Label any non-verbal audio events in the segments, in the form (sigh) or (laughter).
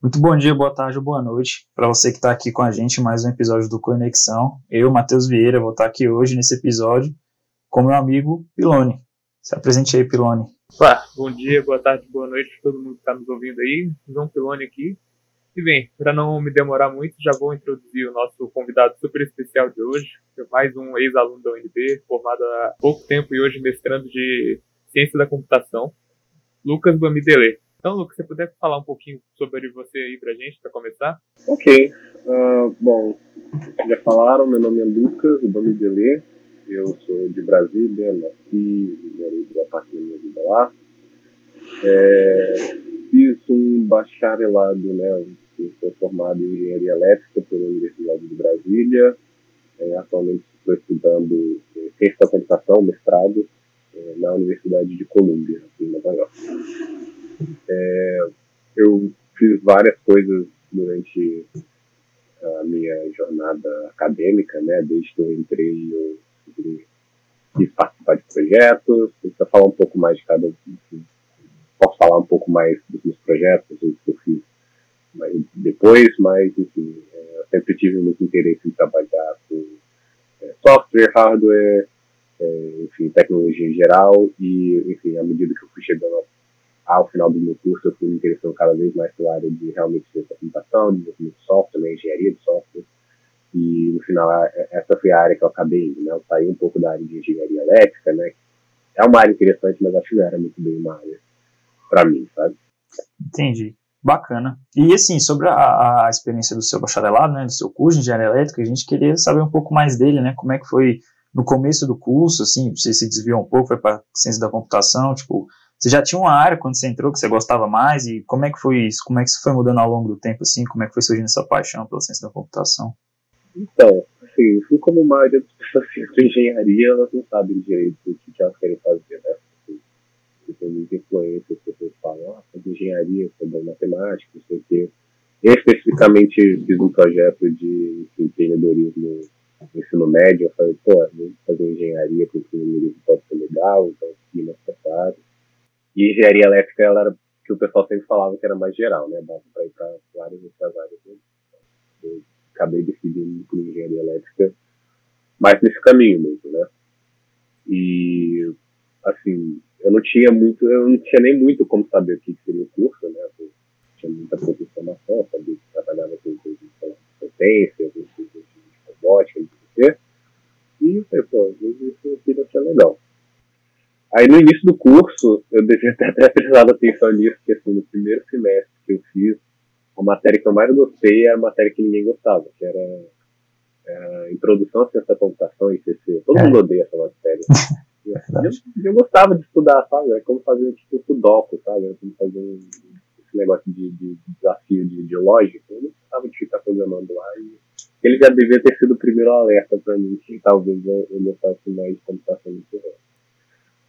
Muito bom dia, boa tarde ou boa noite para você que está aqui com a gente mais um episódio do Conexão. Eu, Matheus Vieira, vou estar tá aqui hoje nesse episódio com meu amigo Pilone. Se apresente aí, Pilone. Olá, bom dia, boa tarde, boa noite a todo mundo que está nos ouvindo aí. João Pilone aqui. E bem, para não me demorar muito, já vou introduzir o nosso convidado super especial de hoje, é mais um ex-aluno da UNB, formado há pouco tempo e hoje mestrando de Ciência da Computação, Lucas Bamidele. Então, Lucas, você puder falar um pouquinho sobre você aí pra gente, para começar? Ok. Uh, bom, já falaram, meu nome é Lucas Bamidele, eu sou de Brasília, nasci, morei boa parte da minha vida lá. É, fiz um bacharelado, né, sou formado em Engenharia Elétrica pela Universidade de Brasília. É, atualmente estou estudando é, Ciência da Computação, mestrado, é, na Universidade de Colômbia, aqui em Nova York. É, eu fiz várias coisas durante a minha jornada acadêmica, né? Desde que eu entrei, eu quis participar de projetos. Para falar um pouco mais de cada, posso falar um pouco mais dos meus projetos, o que eu fiz mas depois, mas enfim, é, eu sempre tive muito interesse em trabalhar com é, software, hardware, é, enfim, tecnologia em geral e, enfim, à medida que eu fui chegando ao final do meu curso, eu fui me interessando cada vez mais pela área de realmente ciência da computação, desenvolvimento de software, né, engenharia de software. E no final, essa foi a área que eu acabei indo, né? Eu saí um pouco da área de engenharia elétrica, né? É uma área interessante, mas acho que não era muito bem uma área para mim, sabe? Entendi. Bacana. E assim, sobre a, a, experiência do seu bacharelado, né, do seu curso de engenharia elétrica, a gente queria saber um pouco mais dele, né? Como é que foi no começo do curso, assim, você se desviou um pouco, foi para ciência da computação, tipo, você já tinha uma área quando você entrou que você gostava mais e como é que foi isso? Como é que isso foi mudando ao longo do tempo, assim? Como é que foi surgindo essa paixão pela ciência da computação? Então, assim, fui como a maioria das pessoas engenharia, elas não sabem direito o que elas querem fazer, né? tem muita influência, as pessoas falam, ah, sobre engenharia, sobre matemática, não sei o quê. Eu especificamente fiz um projeto de empreendedorismo no ensino médio, eu falei, pô, fazer engenharia com empreendedorismo pode ser legal, então segui nessa área. E engenharia elétrica, ela era que o pessoal sempre falava que era mais geral, né, dava para ir para várias outras áreas. Né? Eu acabei decidindo por engenharia elétrica mais nesse caminho mesmo, né. E, assim, eu não tinha muito, eu não tinha nem muito como saber o que seria o curso, né? Eu tinha muita pouca informação, sabia que trabalhava com coisas de potência, com coisas de robótica, não sei o quê. E eu falei, pô, isso aqui deve ser legal. Aí no início do curso, eu devia ter (laughs) até prestado atenção nisso, porque assim, no primeiro semestre que eu fiz, a matéria que eu mais gostei era a matéria que ninguém gostava, que era, era Introdução à Ciência da Computação, ICC. Todo é. mundo odeia essa matéria. (laughs) Eu, eu, gostava de estudar, sabe? É como fazer tipo sudoku, sabe? É como fazer um, esse negócio de, de, desafio de, de lógica. Eu não gostava de ficar programando lá. E ele já devia ter sido o primeiro alerta para mim que talvez eu, eu gostasse mais de computação do que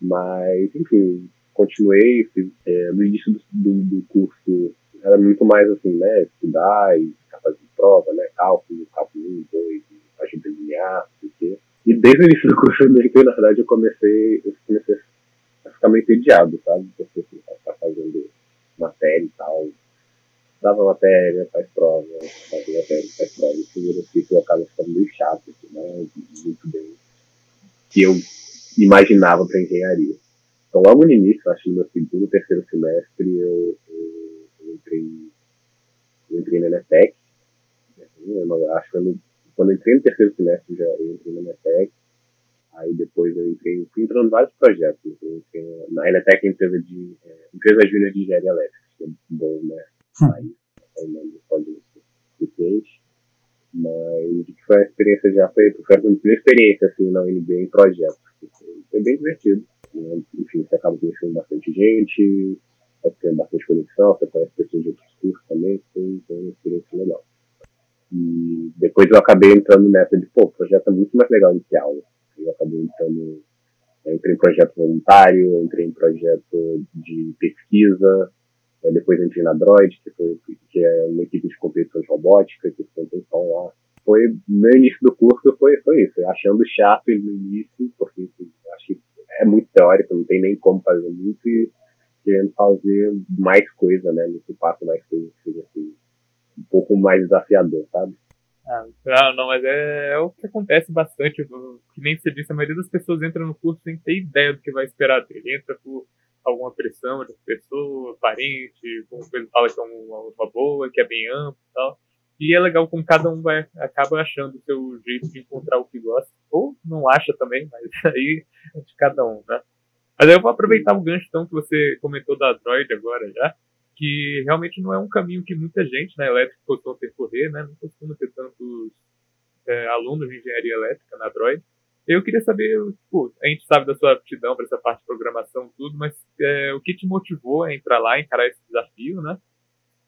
Mas, enfim, continuei. Fiz, é, no início do, do, do, curso era muito mais assim, né? Estudar e ficar fazendo prova, né? Cálculo, cálculo 1, 2, algebra linear, não sei o quê. E desde o início do curso (laughs) de na verdade, eu comecei, eu comecei a ficar meio entediado, sabe? Porque assim, ficar fazendo matéria e tal. Dava matéria, faz prova, faz matéria, faz prova. E o primeiro ciclo acaba ficando meio chato, assim, né? Muito bem. Que eu imaginava para engenharia. Então, logo no início, acho que no meu segundo, terceiro semestre, eu, eu, eu entrei, eu entrei na Enetec. Eu acho que eu quando eu entrei no terceiro semestre, já eu entrei na Metec. Aí depois eu entrei, fui entrando em vários projetos. Eu entrei na Eletec, empresa de é, empresa júnior de engenharia elétrica, que é bom, né? Hum. Aí, não pode ser. Mas foi a experiência já foi, foi a primeira experiência assim na UNB em projetos. Foi bem divertido. Né? Enfim, você acaba conhecendo bastante gente, você tem bastante conexão, você conhece pessoas de outros cursos também, foi, foi uma experiência legal. E depois eu acabei entrando nessa de, pô, o projeto é muito mais legal do que aula. Eu acabei entrando, eu entrei em projeto voluntário, entrei em projeto de pesquisa, depois entrei na Droid, que, foi, que é uma equipe de competições robóticas, que ficou um lá. Foi, meu início do curso foi, foi isso, achando chato no início, porque assim, acho que é muito teórico, não tem nem como fazer muito, e querendo fazer mais coisa, né, nesse passo mais coisa, assim, pouco mais desafiador, sabe? Ah, não, mas é, é, o que acontece bastante. Que nem você disse, a maioria das pessoas entra no curso sem ter ideia do que vai esperar dele. Entra por alguma pressão de pessoa, parente, alguma coisa fala que é uma, uma boa, que é bem amplo e tal. E é legal como cada um vai acaba achando o seu jeito de encontrar o que gosta. Ou não acha também, mas (laughs) aí é de cada um, né? Mas aí eu vou aproveitar o gancho então que você comentou da Android agora já que realmente não é um caminho que muita gente na elétrica costuma percorrer, né? Não costuma ter tantos é, alunos de engenharia elétrica na Droid. Eu queria saber, pô, a gente sabe da sua aptidão para essa parte de programação tudo, mas é, o que te motivou a entrar lá, encarar esse desafio, né?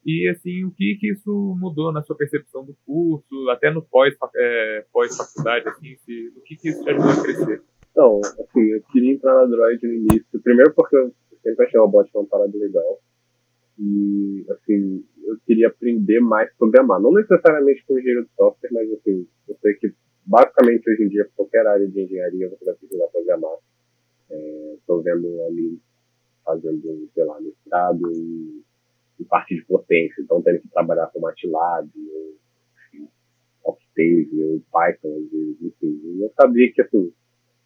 E assim, o que que isso mudou na sua percepção do curso, até no pós é, pós assim, se, o que que isso te ajudou a crescer? Então, assim, eu queria entrar na Droid no início, primeiro porque eu sempre achei o bot uma parada legal. E, assim, eu queria aprender mais a programar. Não necessariamente com engenheiro de software, mas, assim, eu sei que, basicamente, hoje em dia, qualquer área de engenharia você vai precisar programar. Estou é, vendo ali fazendo, sei lá, mestrado em, em parte de potência, então tendo que trabalhar com MATLAB, ou, Octave, ou Python, enfim. Eu sabia que, assim,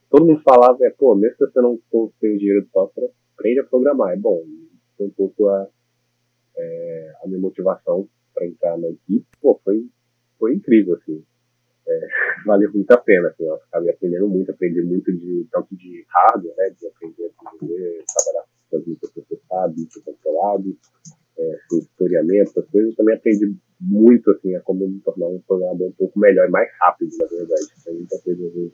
todo mundo falava, é, pô, mesmo se você não for engenheiro de software, aprende a programar, é bom. Então, um pouco a é, a minha motivação para entrar na equipe, pô, foi, foi incrível, assim. É, valeu muito a pena, assim, eu acabei aprendendo muito, aprendi muito de, tanto de hardware, né, de aprender a desenvolver, trabalhar com as microprocessados, microcontrolados, é, historiamento, essas coisas, eu também aprendi muito, assim, a como me tornar um programador um pouco melhor e mais rápido, na verdade. Tem muita coisa, às vezes,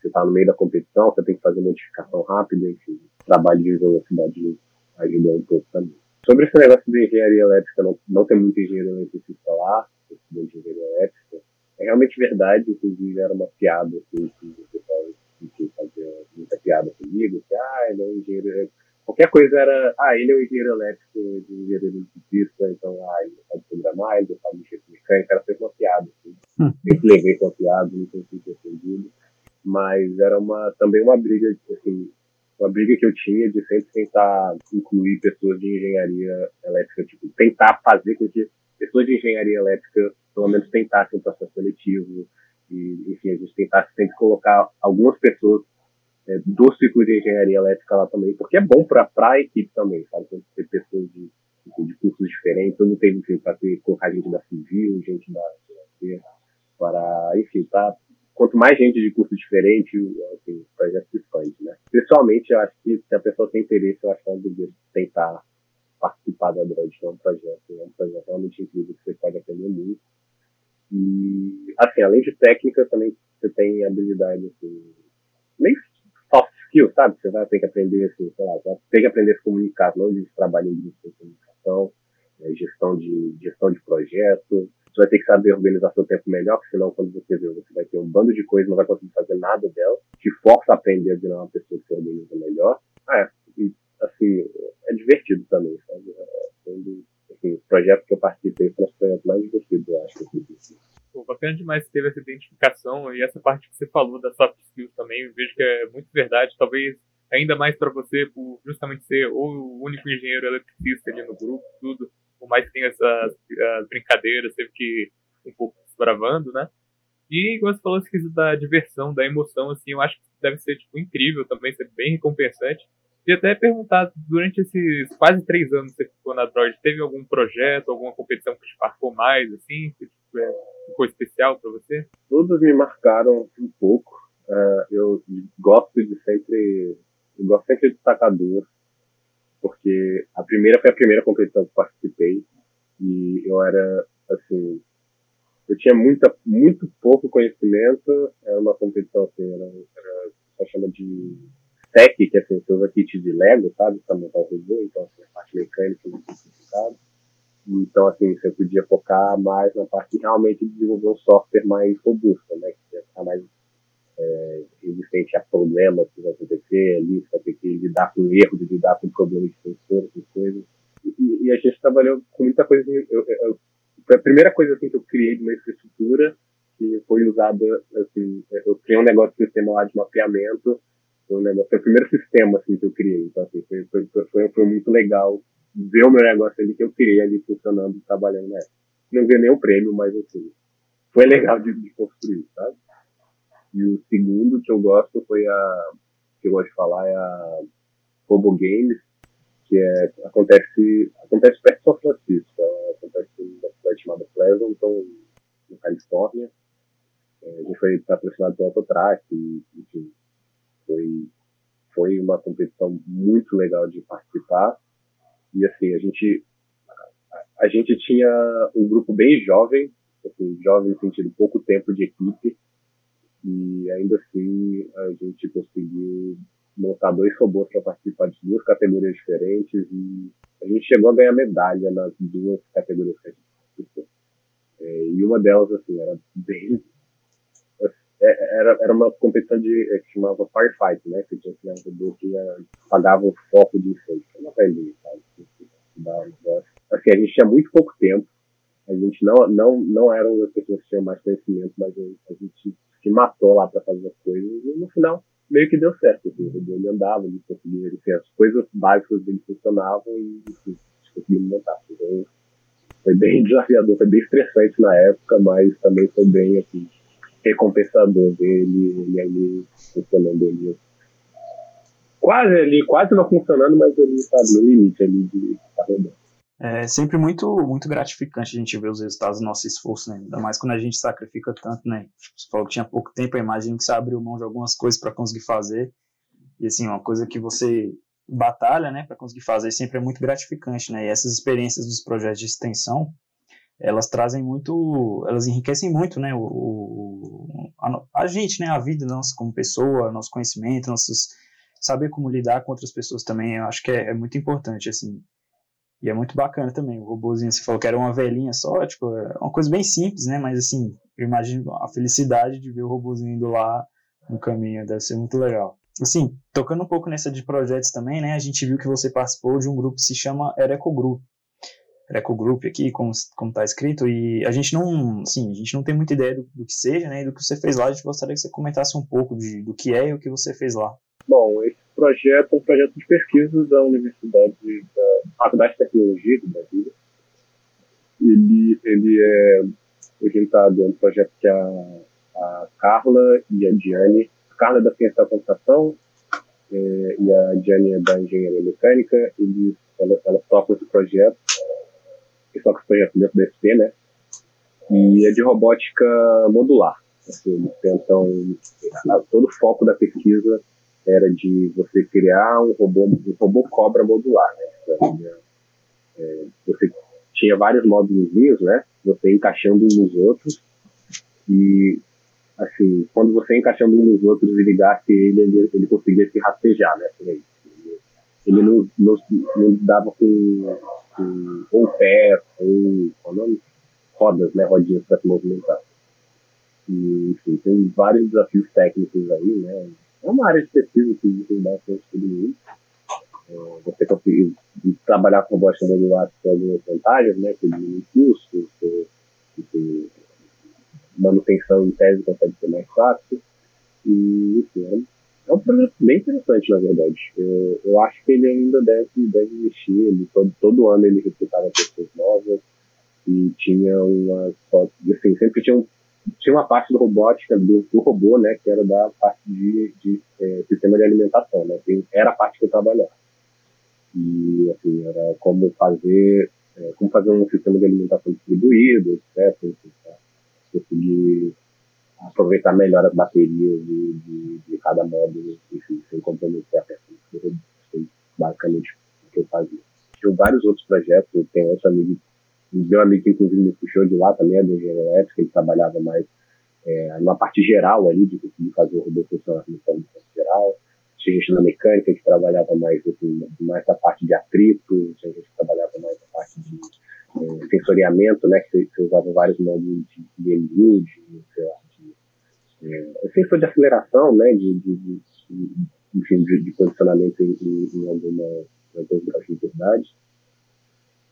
você está no meio da competição, você tem que fazer modificação rápida, enfim, trabalho de velocidade ajuda um pouco também. Sobre esse negócio de engenharia elétrica, não, não tem muito engenheiro eletricista lá, de engenharia elétrica, é realmente verdade, inclusive era uma piada, assim, que o pessoal fazia muita piada comigo, que, ah, ele é um engenheiro elétrico. Qualquer coisa era, ah, ele é um engenheiro elétrico, de engenheiro eletricista, então, ah, ele sabe programar, ele sabe mexer com mecânica, era sempre uma piada, assim. Hum. Sempre levei com a piada, não consegui ser entendido. Mas era uma, também uma briga, assim, uma briga que eu tinha de sempre tentar incluir pessoas de engenharia elétrica, tipo, tentar fazer com que pessoas de engenharia elétrica, pelo menos, tentassem o processo seletivo, e, enfim, a gente tentasse sempre colocar algumas pessoas é, do ciclo de engenharia elétrica lá também, porque é bom para a equipe também, sabe? Ter pessoas de, de cursos diferentes, eu não tenho, enfim, para ter, colocar gente da civil, gente da, para, enfim, para quanto mais gente de curso diferente, assim, o projeto se expande, né? Pessoalmente, eu acho que se a pessoa tem interesse, eu acho que ela deveria tentar participar da Android, é um projeto, é um projeto realmente incrível que você pode aprender muito. E, assim, além de técnica, também você tem habilidade, assim, nem soft skill, sabe? Você vai ter que aprender, assim, sei lá, vai ter que aprender a se comunicar, não de trabalho em grupo de comunicação, né, gestão de, gestão de projeto, você vai ter que saber organizar seu tempo melhor, porque senão quando você vê, você vai ter um bando de coisas, não vai conseguir fazer nada dela, te força a aprender a virar uma pessoa que se organiza melhor. Ah, é, e, assim, é divertido também, sabe? É, assim, projetos que eu participei foram os projetos mais divertidos, eu acho. Pô, bacana demais que teve essa identificação e essa parte que você falou da soft skills também, eu vejo que é muito verdade, talvez ainda mais para você, por justamente ser o único engenheiro eletricista ali no grupo, tudo por mais que tenha essas brincadeiras, teve que um pouco desbravando, né? E, igual você falou, quesito da diversão, da emoção, assim, eu acho que deve ser, tipo, incrível também, ser bem recompensante. E até perguntar, durante esses quase três anos que você ficou na Droid, teve algum projeto, alguma competição que te marcou mais, assim, que é, ficou especial para você? Todos me marcaram um pouco. Uh, eu gosto de sempre, eu gosto sempre de destacador porque a primeira foi a primeira competição que participei e eu era, assim, eu tinha muita, muito pouco conhecimento, era uma competição, assim, era, era só chama de tech, que é assim, você usa kit de sabe, para montar o robô, então, assim, a parte mecânica muito complicada. Então, assim, você podia focar mais na parte de realmente desenvolver um software mais robusto, né, que ia ficar mais é, resistente a problemas que vão acontecer ali, você vai ter que lidar com erros, lidar com problemas de sensor, essas coisas. E, e, a gente trabalhou com muita coisa. Eu, eu, foi a primeira coisa assim, que eu criei de uma infraestrutura que foi usada, assim, eu criei um negócio de sistema lá de mapeamento, foi, um negócio, foi o primeiro sistema assim, que eu criei. Então, assim, foi, foi, foi, foi muito legal ver o meu negócio ali que eu criei ali funcionando, trabalhando, né? não ganhei nenhum prêmio, mas assim, foi legal de, de construir, sabe? E o segundo que eu gosto foi a, que eu gosto de falar, é a Robo Games, que é, acontece, acontece perto de São Francisco, acontece numa cidade chamada Pleasanton, na Califórnia. É, a gente foi patrocinado pelo Autotrack, enfim, foi, foi uma competição muito legal de participar. E assim, a gente, a, gente tinha um grupo bem jovem, assim, jovem no sentido pouco tempo de equipe, e ainda assim a gente conseguiu montar dois robôs para participar de duas categorias diferentes e a gente chegou a ganhar medalha nas duas categorias que a gente participou. É, e uma delas, assim, era bem. É, era, era uma competição de, é, que chamava Firefight, né? Que tinha um robô que apagava o foco de incêndio. Uma velhinha, sabe? Assim, a gente tinha muito pouco tempo. A gente não, não, não eram as pessoas que tinham mais conhecimento, mas a gente se matou lá para fazer as coisas. E no final, meio que deu certo. Assim, ele andava, ele conseguia, assim, as coisas básicas dele funcionavam e enfim, conseguimos montar. Então, foi bem (laughs) desafiador, foi bem estressante na época, mas também foi bem assim, recompensador ver ele, ali funcionando ali. Quase ali, quase não funcionando, mas ele sabe, no limite ali de rodando. É sempre muito, muito gratificante a gente ver os resultados do nosso esforço, né? Ainda mais quando a gente sacrifica tanto, né? Você falou que tinha pouco tempo, eu imagino que você abriu mão de algumas coisas para conseguir fazer. E assim, uma coisa que você batalha, né, para conseguir fazer sempre é muito gratificante, né? E essas experiências dos projetos de extensão, elas trazem muito, elas enriquecem muito, né, o, a, a, gente, né, a vida nossa como pessoa, nosso conhecimento, nossos saber como lidar com outras pessoas também, eu acho que é, é muito importante, assim. E é muito bacana também. O robôzinho, você falou que era uma velhinha só, tipo, é uma coisa bem simples, né? Mas assim, eu imagino a felicidade de ver o robôzinho indo lá no caminho, deve ser muito legal. Assim, tocando um pouco nessa de projetos também, né? A gente viu que você participou de um grupo que se chama Ereco Group. Ereco Group aqui, como, como tá escrito, e a gente não, assim, a gente não tem muita ideia do, do que seja, né? E do que você fez lá, a gente gostaria que você comentasse um pouco de, do que é e o que você fez lá. Bom, esse projeto é um projeto de pesquisa da Universidade da Faculdade de Tecnologia do Brasil. Ele, ele é orientado a um projeto que a, a Carla e a Diane, a Carla é da ciência da computação é, e a Diane é da engenharia mecânica, eles, ela, ela toca esse projeto, que toca esse projeto dentro da SP, né? E é de robótica modular. Assim, eles tentam, todo o foco da pesquisa era de você criar um robô, um robô cobra modular, né? É, você tinha vários módulos, né? Você encaixando uns nos outros e assim, quando você encaixando um nos outros e ligasse ele, ele, ele conseguia se rastejar, né? Ele, ele não, não, não dava com, com ou pé ou qual nome? rodas, né? Rodinhas para se movimentar. E, enfim, tem vários desafios técnicos aí, né? É uma área de pesquisa que tem bastante tudo isso. É, você conseguir trabalhar com robótica modular tem algumas vantagens, né? Que diminui custos, que, manutenção em tese consegue ser mais fácil. E, enfim, é, um projeto bem interessante, na verdade. Eu, eu acho que ele ainda deve, deve existir. Ele, todo, todo ano ele recrutava pessoas novas e tinha uma. Assim, sempre tinha um tinha uma parte do robótica, do, do, robô, né, que era da parte de, de é, sistema de alimentação, né, era a parte que eu trabalhava. E, assim, era como fazer, é, como fazer um sistema de alimentação distribuído, etc., conseguir aproveitar melhor as baterias de, de, de cada módulo, enfim, sem comprometer a performance. Foi basicamente o que eu fazia. Tinha vários outros projetos, tem outro amigo meu amigo que inclusive me puxou de lá também, é do engenheiro elétrico, ele trabalhava mais é, numa parte geral ali, de conseguir fazer o robô funcionar no forma geral. Tinha gente na mecânica que trabalhava mais, assim, mais da parte de atrito, tinha gente que trabalhava mais da parte de é, sensoriamento, né, que você usava vários módulos de, de, sei lá, de, é, sensor de aceleração, né, de, de, enfim, de, de posicionamento em, em, alguma, em alguns graus de verdade.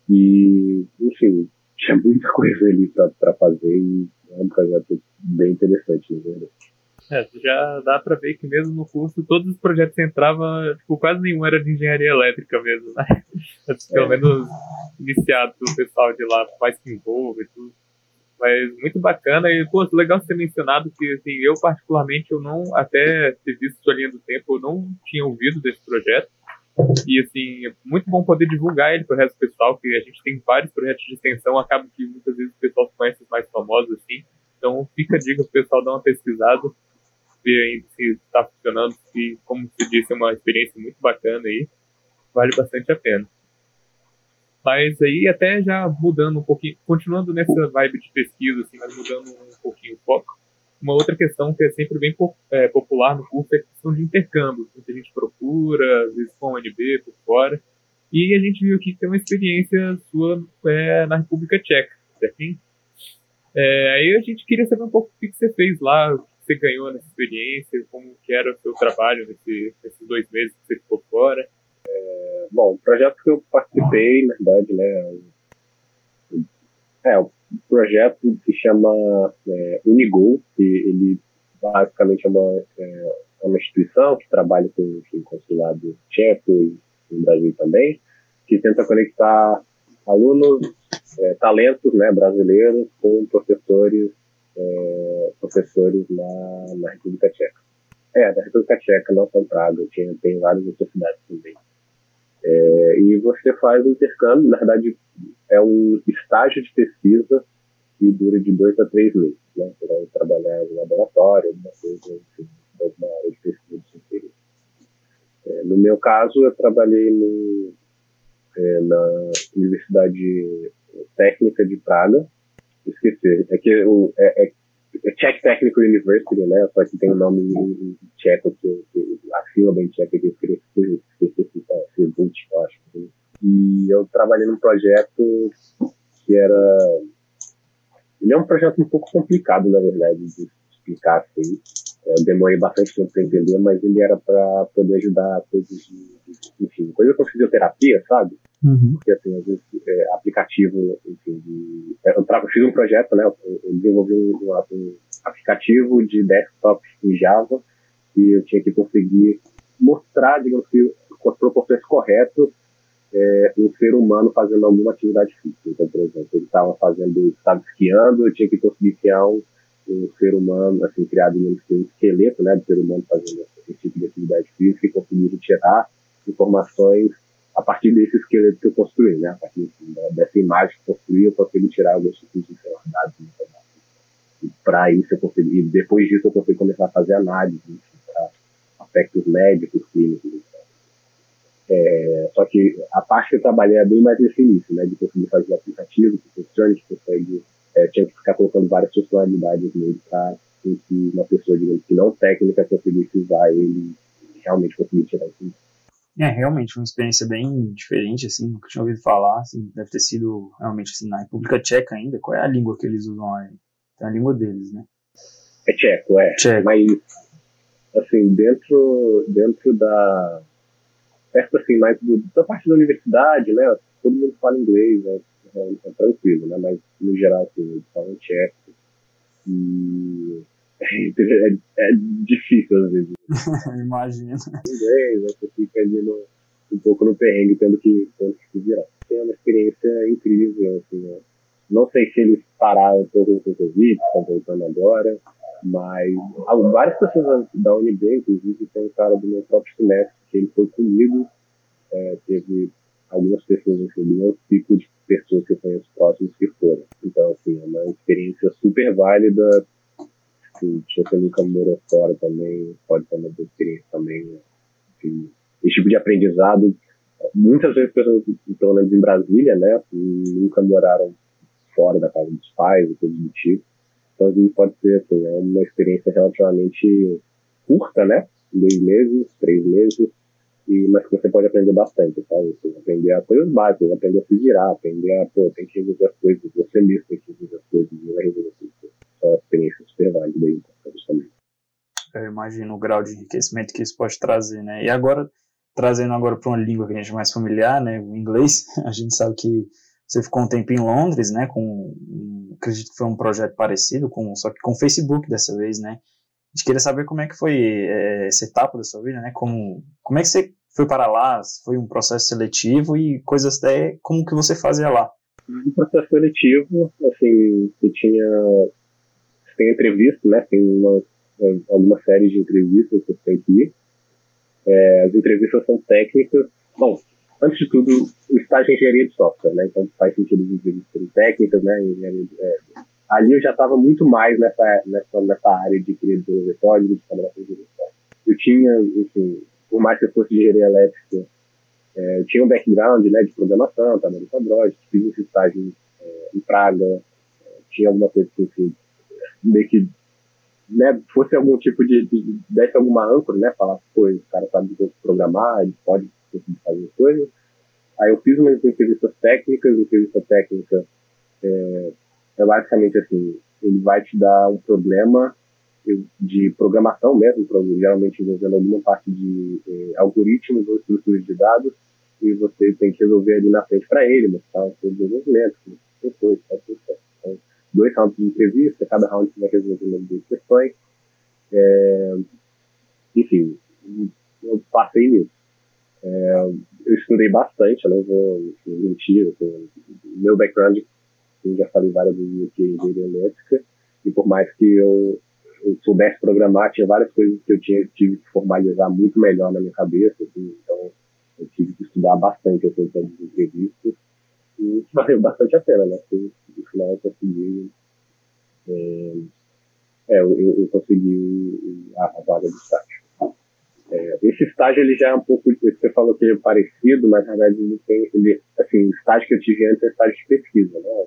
E, enfim, tinha muita (laughs) coisa ali para fazer e é um projeto bem interessante, na verdade. É, já dá para ver que mesmo no curso todos os projetos que entravam, tipo, quase nenhum era de engenharia elétrica mesmo, né? (laughs) Pelo é. menos iniciado pelo pessoal de lá, mais que envolve e tudo. Mas muito bacana e, pô, legal você ter mencionado que, assim, eu particularmente, eu não, até ter visto sua linha do tempo, eu não tinha ouvido desse projeto. E, assim, é muito bom poder divulgar ele para o resto do pessoal, que a gente tem vários projetos de extensão, acaba que muitas vezes o pessoal conhece os mais famosos, assim. Então, fica a dica pro pessoal dar uma pesquisada, ver aí se está funcionando, se, como você disse, é uma experiência muito bacana aí. Vale bastante a pena. Mas aí até já mudando um pouquinho, continuando nessa vibe de pesquisa, assim, mas mudando um pouquinho o foco. Uma outra questão que é sempre bem é, popular no curso é a questão de intercâmbio. Muita gente procura, às vezes com a UNB por fora. E a gente viu aqui que tem uma experiência sua é, na República Tcheca, certinho? É, aí a gente queria saber um pouco o que você fez lá, o que você ganhou nessa experiência, como que era o seu trabalho nesse, nesses dois meses que você ficou fora. É, bom, o projeto que eu participei, na verdade, né, é o projeto se chama é, Unigol, que ele basicamente é uma, é, é uma instituição que trabalha com o consulado tcheco no Brasil também, que tenta conectar alunos, é, talentos né, brasileiros com professores, é, professores na, na República Tcheca. É, da República Tcheca, não são Praga, tinha, tem várias outras cidades também. É, e você faz o intercâmbio, na verdade, é um estágio de pesquisa que dura de dois a três meses. Né? Você vai trabalhar no laboratório, alguma coisa, enfim, alguma área de pesquisa superior. É, no meu caso, eu trabalhei no, é, na Universidade Técnica de Praga. Esqueci, é que o, é, é, é Czech Technical University, né? Só que tem um nome em, tcheco, que, que a sílaba em tcheco que eu esqueci, esqueci, é, eu acho. E eu trabalhei num projeto que era. Ele é um projeto um pouco complicado, na verdade, de explicar assim. É, eu demorei bastante tempo para entender, mas ele era para poder ajudar coisas de, enfim, coisas com fisioterapia, sabe? Uhum. Porque, assim, às vezes, é, aplicativo, enfim, de, é, eu, eu, fiz um projeto, né? Eu, eu desenvolvi um, um, aplicativo de desktop em Java e eu tinha que conseguir mostrar, digamos que, com as proporções corretas, é, um ser humano fazendo alguma atividade física. Então, por exemplo, ele estava fazendo, estava esquiando, eu tinha que conseguir criar um, um ser humano, assim, criado um esqueleto, né, do ser humano fazendo esse tipo de atividade física e conseguir tirar informações a partir desse esqueleto que eu construí, né, a partir dessa imagem que eu construí, eu consegui tirar alguns tipos de dados e para isso eu consegui, depois disso eu consegui começar a fazer análise para aspectos médicos, clínicos, é, só que a parte que eu trabalhei é bem mais nesse início, né? De conseguir fazer o aplicativo que funcione, que consegue. É, tinha que ficar colocando várias funcionalidades nele para que uma pessoa, digamos que não técnica, conseguisse usar ele realmente conseguir tirar isso. É, realmente, uma experiência bem diferente, assim, nunca tinha ouvido falar, assim, deve ter sido realmente, assim, na República Tcheca ainda, qual é a língua que eles usam aí? É a língua deles, né? É tcheco, é. Tcheco. Mas, assim, dentro, dentro da, perto assim, mais do, da parte da universidade, né? Todo mundo fala inglês, né? É, é tranquilo, né? Mas no geral, assim, eles falam tcheco. E é, é, é, difícil às vezes. (laughs) Imagina. Inglês, né? Você fica ali no, um pouco no perrengue tendo que, tendo que se virar. É uma experiência incrível, assim, né? Não sei se eles pararam um pouco com o Covid, estão voltando agora, mas várias pessoas da UNB, inclusive, tem um cara do meu próprio semestre que ele foi comigo, é, teve algumas pessoas, do meu tipo de pessoas que eu conheço próximos que foram. Então, assim, é uma experiência super válida. Assim, você nunca morou fora também, pode uma boa experiência também. Assim, esse tipo de aprendizado, muitas vezes pessoas, pelo menos em Brasília, né, nunca moraram fora da casa dos pais, coisas do tipo. Então, assim, pode ser, assim, é uma experiência relativamente curta, né, dois meses, três meses, e, mas que você pode aprender bastante, sabe? Assim, aprender a coisas básicas, aprender a se virar, aprender a, pô, tem que resolver as coisas, você mesmo tem que resolver as coisas, não vai resolver tudo. É uma experiência super válida aí para também. Eu imagino o grau de enriquecimento que isso pode trazer, né? E agora, trazendo agora para uma língua que a gente é mais familiar, né? O inglês, (laughs) a gente sabe que você ficou um tempo em Londres, né? Com, acredito que foi um projeto parecido, com, só que com o Facebook dessa vez, né? A gente queria saber como é que foi é, essa etapa da sua vida, né? Como, como é que você foi para lá? Foi um processo seletivo e coisas até como que você fazia lá? Um processo seletivo, assim, que tinha tem entrevista, né? Tem uma, alguma série de entrevistas que você tem que ir. É, as entrevistas são técnicas. Bom, antes de tudo, o estágio é engenharia de software, né? Então faz sentido as entrevistas técnicas, né? É, ali eu já estava muito mais nessa, nessa, nessa área de querer desenvolver código, de trabalhar com engenharia Eu tinha, enfim, por mais que eu fosse de engenharia elétrica, é, eu tinha um background né, de programação, trabalhei com Android, fiz esse estágio é, em Praga, é, tinha alguma coisa que, enfim, meio que né, fosse algum tipo de, de desse alguma âncora, né, falar, pô, o cara sabe programar, ele pode fazer coisas. Aí eu fiz umas entrevistas técnicas, entrevista técnica é, é basicamente assim, ele vai te dar um problema de programação mesmo, geralmente envolvendo alguma parte de eh, algoritmos ou estruturas de dados, e você tem que resolver ali na frente para ele, mostrar o seu desenvolvimento, depois, então, dois rounds de entrevista, cada round vai resolver uma duas questões. É, enfim, eu passei nisso. É, eu estudei bastante, eu não vou mentir, assim, meu background, eu já falei várias vezes aqui, engenharia elétrica, e por mais que eu, eu, soubesse programar, tinha várias coisas que eu tinha, tive que formalizar muito melhor na minha cabeça, assim, então eu tive que estudar bastante assim, de entrevistas, e valeu bastante a pena, né? Porque, no final eu consegui, é, é eu, eu, consegui a, a vaga do estágio. É, esse estágio ele já é um pouco, você falou que é parecido, mas na verdade ele tem, ele, assim, o estágio que eu tive antes é estágio de pesquisa, né?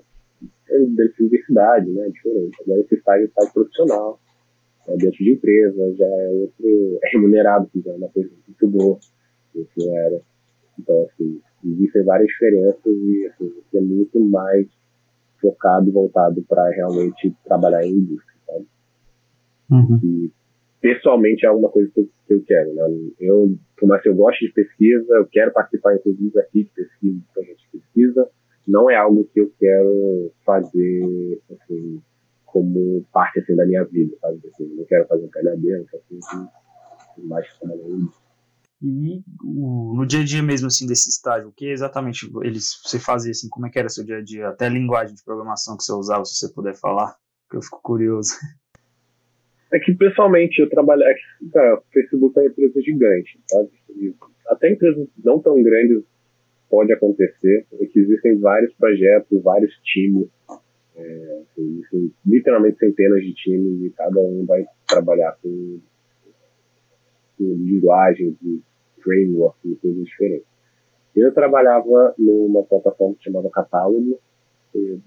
É dentro de universidade, né? Diferente. Agora esse estágio é estágio profissional, é dentro de empresa, já é outro, é remunerado, que já é uma coisa muito boa, isso era. Então, assim, existem várias diferenças e, assim, é muito mais focado e voltado para realmente trabalhar em indústria, sabe? Uhum. E, pessoalmente é alguma coisa que eu, que eu quero, né? Eu, por mais que eu goste de pesquisa, eu quero participar, inclusive, aqui de pesquisa, de projetos de pesquisa, não é algo que eu quero fazer, assim, como parte, assim, da minha vida, sabe? Assim, não quero fazer um PhD, não quero fazer mais trabalhar nisso. E o, no dia a dia mesmo, assim, desse estágio, o que exatamente eles, você fazia, assim, como é que era seu dia a dia? Até a linguagem de programação que você usava, se você puder falar, que eu fico curioso. É que pessoalmente eu trabalho. É cara, o Facebook é uma empresa gigante, sabe? Até empresas não tão grandes pode acontecer, é que existem vários projetos, vários times, é, assim, literalmente centenas de times e cada um vai trabalhar com, com linguagens e frameworks e coisas diferentes. Eu trabalhava numa plataforma que chamava Catálogo.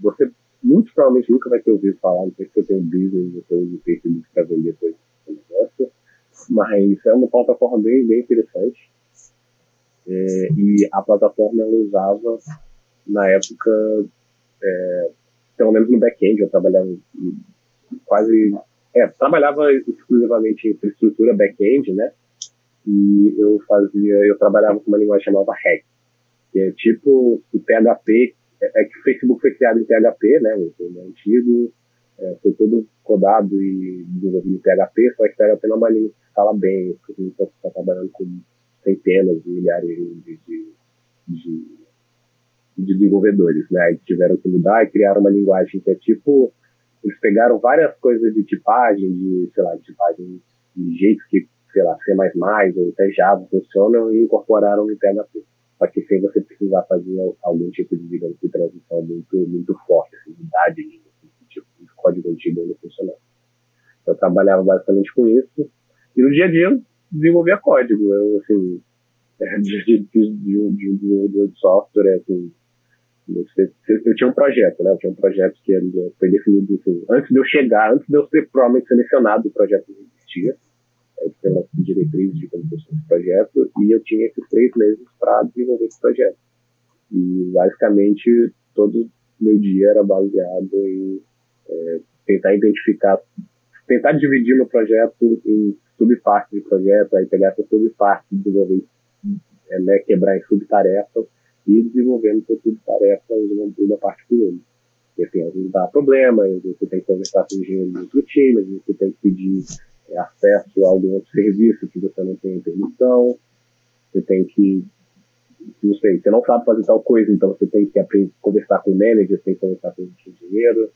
Você muito provavelmente nunca vai ter ouvido falar, não sei se eu tenho business, eu uso o Facebook para vender coisas do negócio, mas é uma plataforma bem, bem interessante. É, e a plataforma ela usava, na época, é, pelo menos no back-end, eu trabalhava quase. É, trabalhava exclusivamente em infraestrutura back-end, né? E eu fazia, eu trabalhava com uma linguagem chamada Hack, que é tipo o PHP é, é, que o Facebook foi criado em PHP, né? O antigo, é, foi todo codado e desenvolvido em PHP, só que PHP não é uma língua que fala bem, porque a gente está trabalhando com centenas, milhares de, de, de, de desenvolvedores, né? Eles tiveram que mudar e criaram uma linguagem que é tipo, eles pegaram várias coisas de tipagem, de, sei lá, de tipagem de jeitos que, sei lá, C++ ou até Java funcionam e incorporaram em PHP só que sem você precisar fazer algum tipo de, digamos, de transição muito, muito forte, assim, de linha, assim, tipo, o código antigo ainda funcionava. Então, eu trabalhava basicamente com isso, e no dia a dia desenvolvia código, eu, assim, de, de, de, de, de, de software, assim, eu tinha um projeto, né? Eu tinha um projeto que foi definido assim, antes de eu chegar, antes de eu ser provavelmente selecionado, o projeto existia pelas diretrizes de construção desse projeto, e eu tinha esses três meses para desenvolver esse projeto. E, basicamente, todo meu dia era baseado em é, tentar identificar, tentar dividir meu projeto em subpartes de projeto, aí pegar essa subparte desenvolver, é, né, quebrar em subtarefas e desenvolvendo essa subtarefa uma, parte por uma. E assim, às vezes dá problema, às vezes você tem que conversar com o engenheiro do outro time, às vezes você tem que pedir acesso a algum outro serviço que você não tem permissão, você tem que, não sei, você não sabe fazer tal coisa, então você tem que aprender, conversar com o manager, tem que conversar com o engenheiro.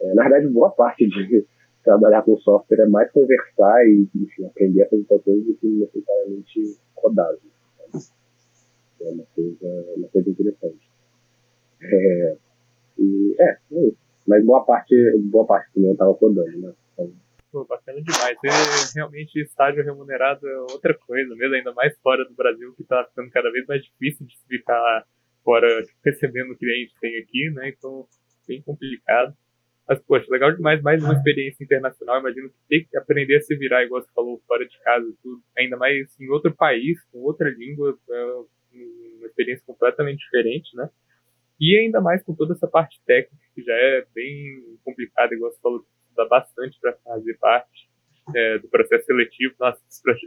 É, na verdade, boa parte de (laughs) trabalhar com software é mais conversar e enfim, aprender a fazer tal coisa do que necessariamente rodar. É uma coisa, uma coisa interessante. É, e, é, é isso. Mas boa parte, boa parte também eu estava rodando, né? Então, Pô, bacana demais. E, realmente, estágio remunerado é outra coisa mesmo, ainda mais fora do Brasil, que está ficando cada vez mais difícil de ficar fora, tipo, recebendo o que a gente tem aqui, né? Então, bem complicado. Mas, poxa, legal demais, mais uma experiência internacional. Imagino que ter que aprender a se virar, igual você falou, fora de casa, tudo, ainda mais em outro país, com outra língua, é uma experiência completamente diferente, né? E ainda mais com toda essa parte técnica, que já é bem complicada, igual você falou, dá bastante para fazer parte é, do processo seletivo. Nossa,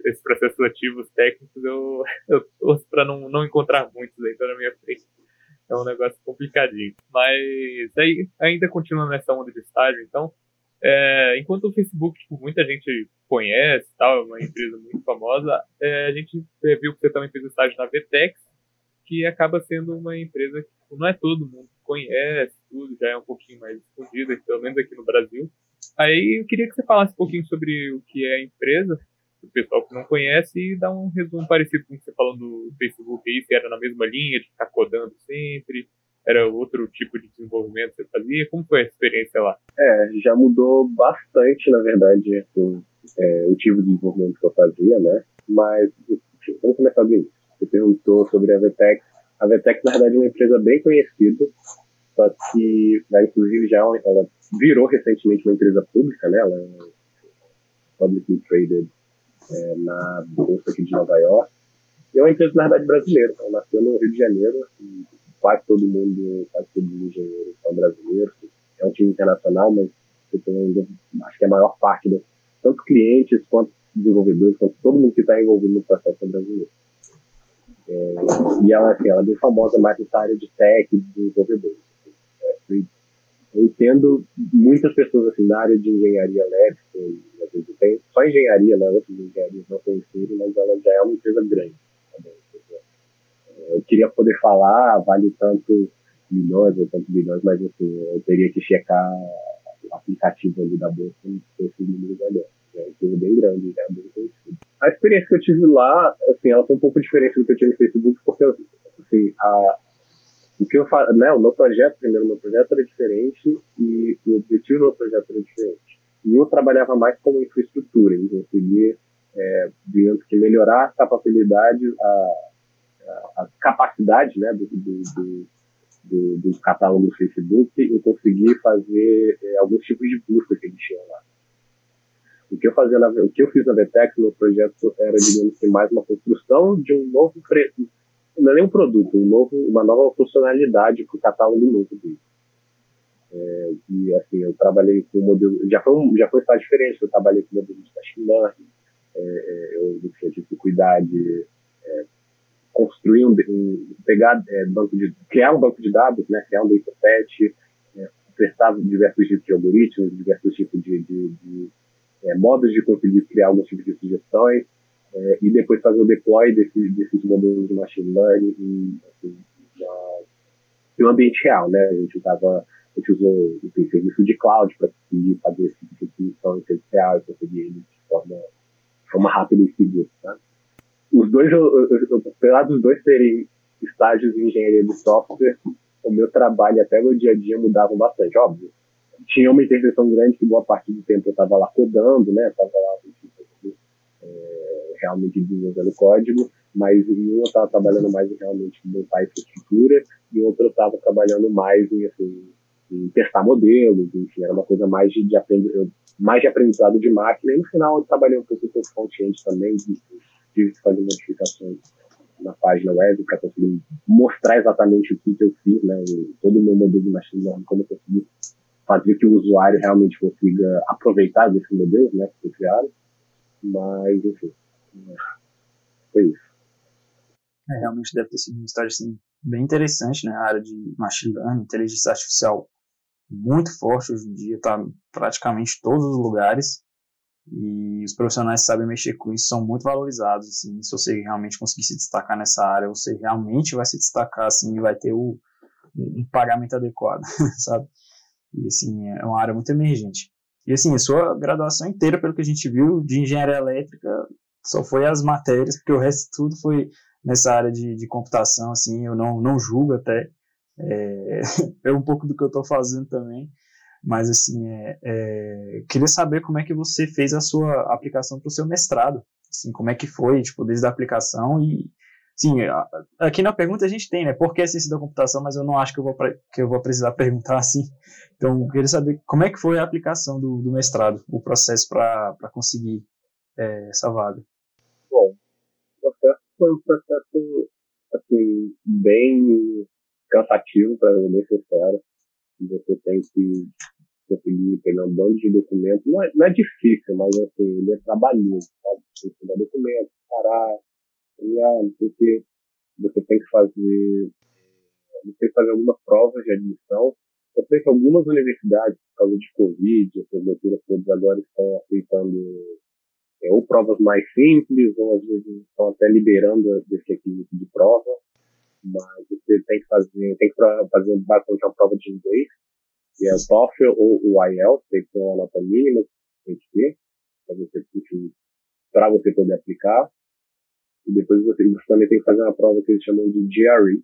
esses processos seletivos técnicos eu, (laughs) eu torço para não, não encontrar muitos aí na minha frente. É um negócio complicadinho. Mas aí, ainda continuando nessa onda de estágio, então, é, enquanto o Facebook, tipo, muita gente conhece, tal, é uma empresa muito famosa, é, a gente viu que você também fez estágio na Vtex, que acaba sendo uma empresa que tipo, não é todo mundo conhece, tudo já é um pouquinho mais escondida, pelo menos aqui no Brasil. Aí eu queria que você falasse um pouquinho sobre o que é a empresa, o pessoal que não conhece, e dar um resumo parecido com o que você falou no Facebook aí, se era na mesma linha, de ficar codando sempre, era outro tipo de desenvolvimento que você fazia? Como foi a experiência lá? É, já mudou bastante, na verdade, o, é, o tipo de desenvolvimento que eu fazia, né? Mas, vamos começar do início. Você perguntou sobre a Vetex. A Vetex, na verdade, é uma empresa bem conhecida, só que, né, inclusive, já é ela virou recentemente uma empresa pública, né? Ela é publicly traded é, na bolsa aqui de Nova York. E é uma empresa, na verdade, brasileira. Ela nasceu no Rio de Janeiro e quase todo mundo, quase todos os engenheiros são brasileiros. É um time internacional, mas você tem ainda, acho que a maior parte, dos, tanto clientes quanto desenvolvedores, quanto todo mundo que está envolvido no processo é brasileiro. É, e ela, assim, ela é bem famosa mais nessa área de tech e de desenvolvedores. É, eu entendo muitas pessoas assim da área de engenharia elétrica, às vezes tem só engenharia, né? Outras engenharias não conhecidas, mas ela já é uma empresa grande. Tá eu queria poder falar, vale tanto milhões ou tantos bilhões, mas assim, eu teria que checar o aplicativo ali da bolsa com esses números ali. É uma empresa bem grande, já é bem conhecida. A experiência que eu tive lá, assim, ela foi um pouco diferente do que eu tive no Facebook, porque assim, a, o que eu faço, né, o meu projeto, primeiro, o meu projeto era diferente e o objetivo do meu projeto era diferente. E eu trabalhava mais como infraestrutura, em conseguir, é, digamos que melhorar a capacidade, a, a, a capacidade, né, do, do, do, do, do catálogo do Facebook e conseguir fazer é, alguns tipos de busca que eles tinham lá. O que eu fazia na, o que eu fiz na VTEX, no projeto era, digamos que mais uma construção de um novo não é nem um produto, um novo, uma nova funcionalidade para o catálogo novo dele. É, e assim, eu trabalhei com modelo, já foi um, já foi estágio diferente, eu trabalhei com modelo de learning, é, é eu, eu tive que cuidar de é, construir um, um pegar é, banco de, criar um banco de dados, né, criar um dataset, é, prestar diversos tipos de algoritmos, diversos tipos de, de, de é, modos de conseguir criar alguns tipos de sugestões, é, e depois fazer o deploy desse, desses modelos de machine learning em, assim, em um ambiente real, né? A gente usava, a gente usou enfim, serviço de cloud para conseguir fazer esse tipo de definição em tempo real e conseguir ele de forma, de forma rápida e segura, tá? Os dois, apesar dos dois serem estágios de engenharia de software, o meu trabalho até meu dia a dia mudavam bastante, óbvio. Tinha uma interseção grande que boa parte do tempo eu estava lá codando, né? Estava lá é, realmente desenvolvendo código, mas em um eu estava trabalhando mais em realmente montar infraestrutura e outro eu estava trabalhando mais em, assim, em testar modelos, enfim, era uma coisa mais de, de aprender, mais de aprendizado de máquina e no final eu trabalhei um pouco com front-end também, tive que fazer modificações na página web para conseguir mostrar exatamente o que, que eu fiz, né, todo o meu modelo de machine learning, como eu consegui fazer que o usuário realmente consiga aproveitar desse modelo, né, que foi criado. Mas, enfim, foi isso. É, realmente deve ter sido um estágio assim, bem interessante, né? A área de machine learning, inteligência artificial muito forte hoje em dia, está praticamente em todos os lugares. E os profissionais que sabem mexer com isso são muito valorizados, assim, se você realmente conseguir se destacar nessa área, você realmente vai se destacar, assim, e vai ter o, um pagamento adequado, (laughs) sabe? E, assim, é uma área muito emergente. E, assim, a sua graduação inteira, pelo que a gente viu, de engenharia elétrica, só foi as matérias, porque o resto tudo foi nessa área de, de computação, assim, eu não, não julgo até, é, (laughs) é um pouco do que eu estou fazendo também, mas assim, é, é, queria saber como é que você fez a sua aplicação para o seu mestrado, assim, como é que foi, tipo, desde a aplicação e, sim, aqui na pergunta a gente tem, né, por que a ciência da computação, mas eu não acho que eu vou, que eu vou precisar (laughs) perguntar assim, então queria saber como é que foi a aplicação do, do mestrado, o processo para conseguir é, essa vaga. Bom, o processo foi um processo, assim, bem cansativo para necessário. Você tem que conseguir pegar um bando de documentos. Não é, não é difícil, mas assim, ele é trabalhoso, sabe? Você pegar documentos, parar, criar, não sei o que. Você tem que fazer. Você tem que fazer algumas provas de admissão. Eu sei que algumas universidades, por causa de Covid, essas leituras todas agora estão aceitando é, ou provas mais simples, ou às vezes estão até liberando esse requisito de prova mas você tem que fazer, tem que fazer basicamente uma prova de inglês, que é o TOEFL ou o IELTS, tem que ter uma nota mínima, tem que ter, para você, para você poder aplicar. E depois você, você, também tem que fazer uma prova que eles chamam de GRE,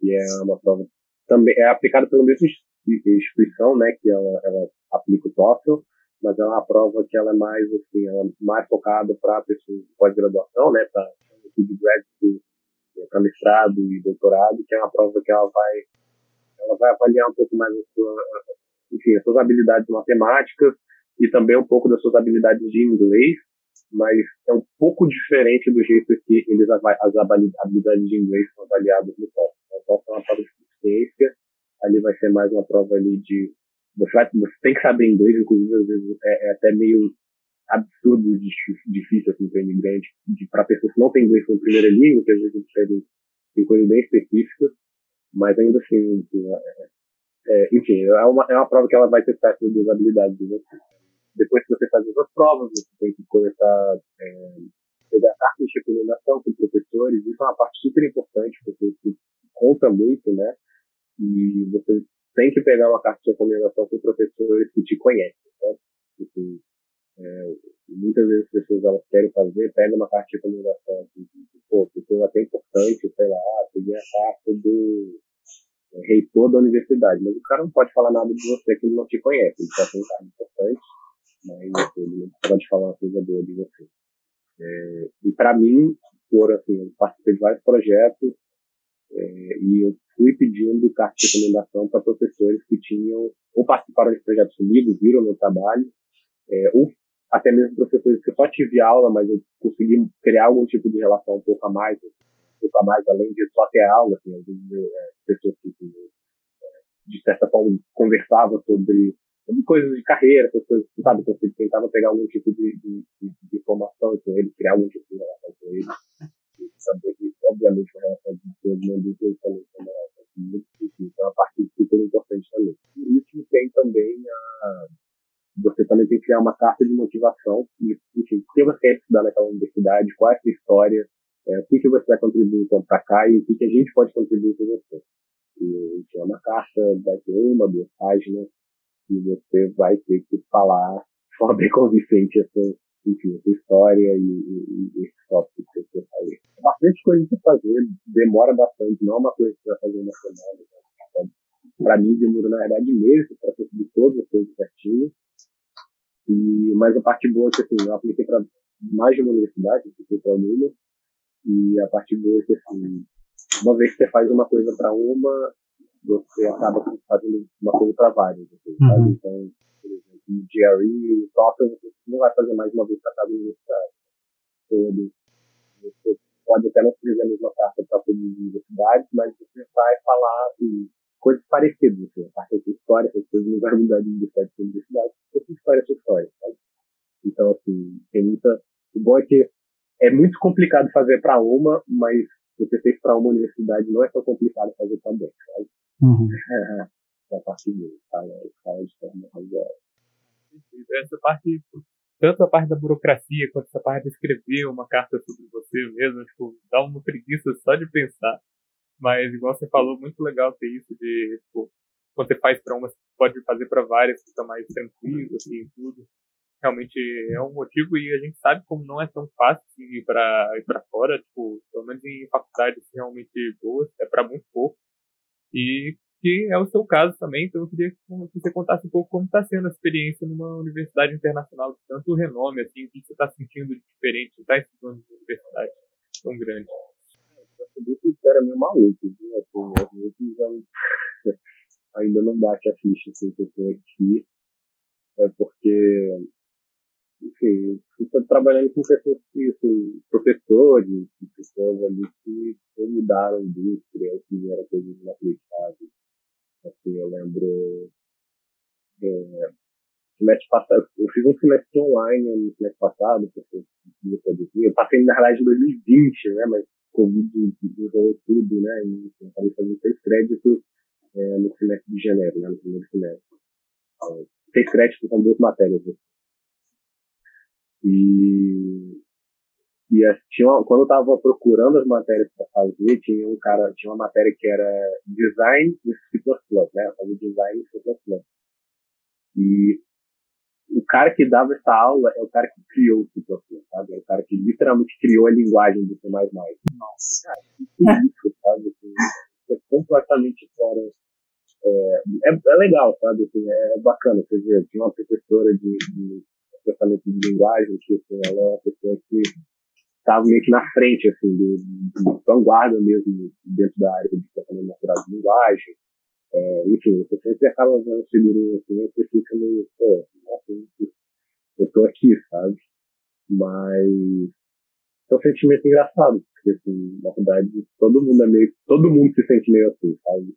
que é uma prova também é aplicada pela mesma instituição, né, que ela, ela aplica o TOEFL, mas é uma prova que ela é mais assim, ela é mais focada para pessoas de pós-graduação, né, para de graduate para mestrado e doutorado, que é uma prova que ela vai, ela vai avaliar um pouco mais a sua, enfim, as suas habilidades matemáticas e também um pouco das suas habilidades de inglês, mas é um pouco diferente do jeito que eles as habilidades de inglês são avaliadas no TOEFL. O TOEFL é uma prova de ciência, ali vai ser mais uma prova ali de você, vai, você tem que saber inglês, inclusive às vezes é, é até meio absurdo difícil assim, para imigrante, para pessoas que não têm inglês como primeira língua, que às vezes tem, tem coisas bem específicas, mas ainda assim, é, é, enfim, é uma, é uma prova que ela vai testar duas habilidades de você. Depois que você faz essas provas, você tem que começar é, pegar cartas de recomendação com professores, isso é uma parte super importante, porque isso conta muito, né? E você tem que pegar uma carta de recomendação com professores que te conhecem, né? Assim, é, muitas vezes as pessoas elas querem fazer, pega uma carta de recomendação, assim, pô, isso é até importante, sei lá, peguei a carta do é, reitor da universidade, mas o cara não pode falar nada de você que ele não te conhece, ele só tem um cargo importante, mas ele não pode falar uma coisa boa de você. É, e para mim, por assim, eu participei de vários projetos é, e eu fui pedindo carta de recomendação para professores que tinham ou participaram de projetos comigo, viram meu trabalho, é, ou até mesmo professores que eu só tive aula, mas eu consegui criar algum tipo de relação um pouco a mais, um pouco a mais além de só ter aula, assim, às vezes é, pessoas que, é, de certa forma, conversavam sobre, coisas de carreira, coisas, sabe, então eu tentava pegar algum tipo de, de, de, de informação com eles, criar algum tipo de relação com eles, e também, obviamente, uma relação de eles também tem uma relação muito difícil, é uma parte super importante também. E isso tem também a você também tem que criar uma carta de motivação, de, enfim, o que você quer estudar naquela universidade, qual é a sua história, é, o que, que você vai contribuir então, para cá e o que, que a gente pode contribuir com você. E, enfim, é uma carta, vai ter uma, duas páginas, e você vai ter que falar (laughs) de forma bem convincente essa, enfim, essa história e, e, e bastante coisa para fazer, demora bastante, não é uma coisa que você vai fazer uma semana. Né? Para mim, demora, na verdade, meses para conseguir todas as coisas certinho. E, mas a parte boa é que assim, eu apliquei para mais de uma universidade, apliquei para uma, e a parte boa é que assim, uma vez que você faz uma coisa para uma, você acaba fazendo uma coisa para várias. Assim, uhum. Então, por exemplo, no GRE, software, você não vai fazer mais uma vez para cada universidade. Todo. Você pode até não escrever a mesma carta para todas as universidades, mas você vai falar assim, coisas parecidas, assim, a parte da história, essas coisas não vai mudar de universidade para universidade, porque história é sua história, sabe? Então, assim, tem muita. O bom é que é muito complicado fazer para uma, mas você fez para uma universidade, não é tão complicado fazer também, sabe? Uhum. (laughs) É, a parte dele, fala, fala de forma razoável. Essa parte tanto a parte da burocracia quanto essa parte de escrever uma carta sobre você mesmo, tipo, dá uma preguiça só de pensar. Mas, igual você falou, muito legal ter isso de, tipo, quando você faz para uma, você pode fazer para várias, fica mais tranquilo, assim, tudo. Realmente é um motivo e a gente sabe como não é tão fácil ir para ir para fora, tipo, pelo menos em faculdades realmente boas, é para muito pouco. E que é o seu caso também, então eu queria que você contasse um pouco como está sendo a experiência numa universidade internacional de tanto renome, assim, o que você está sentindo de diferente, está estudando numa universidade tão grande. Eu que era meio maluco, né? Assim, (laughs) ainda não bate a ficha assim, que eu tenho aqui, é porque, enfim, estou trabalhando com pessoas que, assim, professores, pessoas ali que mudaram a indústria, fizeram coisas inacreditáveis Assim, eu lembro. É, semestre passado, eu fiz um semestre online no semestre passado, porque eu produzir. Eu passei, na realidade, em 2020, né? Mas Covid enrolou tudo, né? E eu acabei fazendo seis créditos é, no semestre de janeiro, né? No primeiro semestre. Então, seis créditos são duas matérias. Né? E e tinha uma, quando eu estava procurando as matérias para fazer, tinha um cara, tinha uma matéria que era design em C++, né? Fazer design em C++. E o cara que dava essa aula é o cara que criou o C++, sabe? É o cara que literalmente criou a linguagem do C++. Nossa, cara, que isso, sabe? Assim, é completamente fora. É, é, é, legal, sabe? Assim, é bacana. Você vê, tinha uma professora de, de processamento de linguagem que assim, ela é uma pessoa que estava meio que na frente, assim, do, do vanguarda mesmo, dentro da área de tratamento natural de linguagem. É, enfim, você sempre acaba vendo um figurinha assim, você fica meio, pô, nossa, eu tô aqui, sabe? Mas é um sentimento engraçado, porque, assim, na verdade, todo mundo é meio, todo mundo se sente meio assim, sabe?